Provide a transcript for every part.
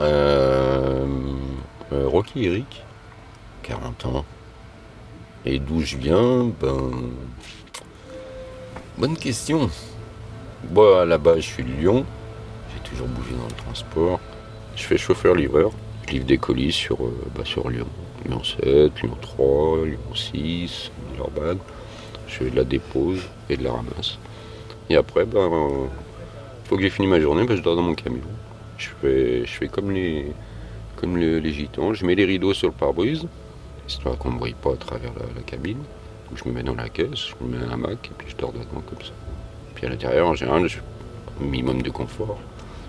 Euh, euh, Rocky Eric, 40 ans. Et d'où je viens Ben. Bonne question. Bon, à la base, je suis de Lyon. J'ai toujours bougé dans le transport. Je fais chauffeur-livreur. Je livre des colis sur, euh, bah, sur Lyon. Lyon 7, Lyon 3, Lyon 6, Villeurbanne. Je fais de la dépose et de la ramasse. Et après, ben, faut que j'ai fini ma journée, ben, je dors dans mon camion. Je fais, je fais comme les, comme gitans. Je mets les rideaux sur le pare-brise, histoire qu'on ne brille pas à travers la, cabine. Donc, je me mets dans la caisse, je me mets un hamac et puis je dors dedans comme ça. Puis à l'intérieur, en général, je minimum de confort.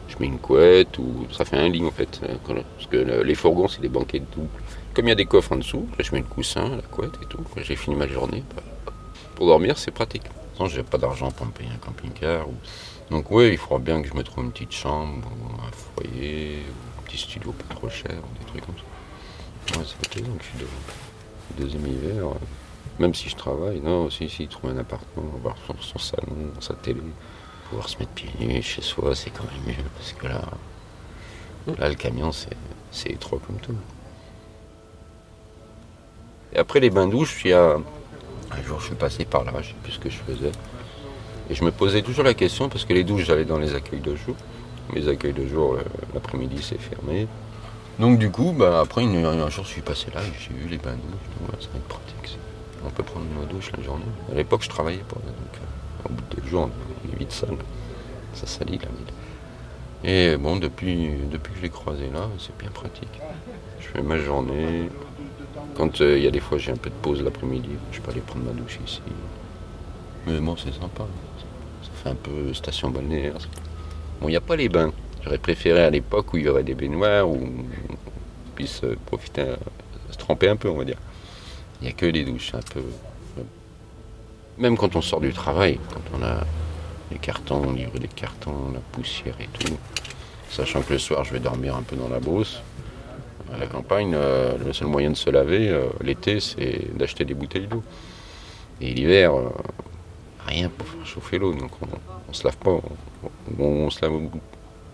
Je mets une couette ou ça fait un lit en fait. Parce que le- les fourgons, c'est des banquettes doubles. Comme il y a des coffres en dessous, là, je mets le coussin, la couette et tout. J'ai fini ma journée, bah, pour dormir, c'est pratique. J'ai pas d'argent pour me payer un camping-car. Donc oui, il faudra bien que je me trouve une petite chambre, ou un foyer, ou un petit studio pas trop cher, ou des trucs comme ça. Ouais, ça fait plaisir que je suis de- deuxième hiver. euh, Même si je travaille, non, aussi, si trouver un appartement, avoir son, salon, sa télé, pouvoir se mettre pieds nus chez soi, c'est quand même mieux, parce que là, là le camion, c'est c'est étroit comme tout. Et après les bains douches, il y a un jour, je suis passé par là, je sais plus ce que je faisais. Et je me posais toujours la question, parce que les douches, j'allais dans les accueils de jour. Les accueils de jour, le- l'après-midi, c'est fermé. Donc du coup, bah, après, un jour, je suis passé là j'ai vu les bains douches. Ouais, ça va être pratique. On peut prendre une douche la journée. À l'époque, je travaillais pas. Donc, euh, au bout de deux jours, on est vite sale. Ça salit la ville. Et bon, depuis, que je l'ai croisé là, c'est bien pratique. Je fais ma journée. Quand euh, il y a des fois, j'ai un peu de pause l'après-midi, je peux aller prendre ma douche ici. Mais bon, c'est sympa. Ça fait un peu station balnéaire. Bon, il n'y a pas les bains. J'aurais préféré à l'époque où il y aurait des baignoires, où on puisse euh, profiter, euh, se tremper un peu, on va dire. Il n'y a que les douches, un peu. Même quand on sort du travail, quand on a les cartons, on livre des cartons, la poussière et tout. Sachant que le soir, je vais dormir un peu dans la brousse. À la campagne, euh, le seul moyen de se laver euh, l'été, c'est d'acheter des bouteilles d'eau. Et l'hiver, euh, rien pour faire chauffer l'eau. Donc on, on se lave pas. On, se lave,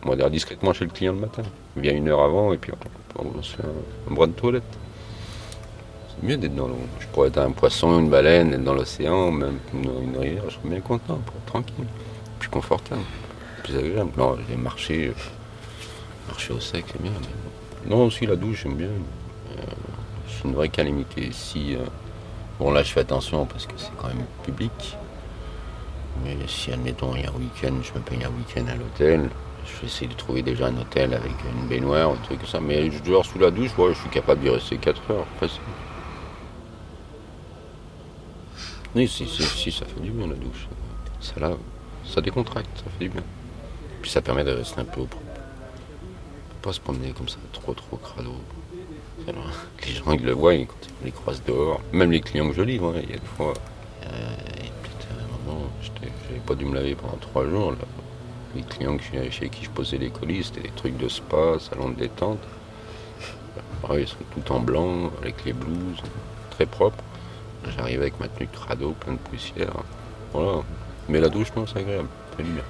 on va discrètement chez le client le matin. On vient une heure avant et puis on, on se fait un, un bras de toilette. C'est mieux d'être dans l'eau. Je pourrais être un poisson, une baleine, être dans l'océan, même une, rivière, je serais bien content, tranquille, plus confortable, plus agréable. Non, les marcher, euh, marcher au sec, c'est bien. Non, aussi la douche, j'aime bien. Euh, c'est une vraie calamité. Si, euh, bon, là, je fais attention parce que c'est quand même public. Mais si, admettons, il y a un week-end, je me paye un week-end à l'hôtel, je vais essayer de trouver déjà un hôtel avec une baignoire, un truc comme ça. Mais je dors sous la douche, ouais, je suis capable d'y rester 4 heures. Oui, si, si, si, ça fait du bien la douche. Ça, là, ça décontracte, ça fait du bien. Puis ça permet de rester un peu au propre. Pas se promener comme ça, trop, trop crado. Les gens, ils le voient ils- quand ils les croisent dehors. Même les clients que je livre, hein, il y a des fois. à un moment, j'avais pas dû me laver pendant trois jours. Là. Les clients chez qui je posais les colis, c'était des trucs de spa, salon de détente. Oui, ils sont tout en blanc, avec les blouses, très propres. J'arrive avec ma tenue de crado, plein de poussière. Voilà. Mais la douche, non, c'est agréable. Bien.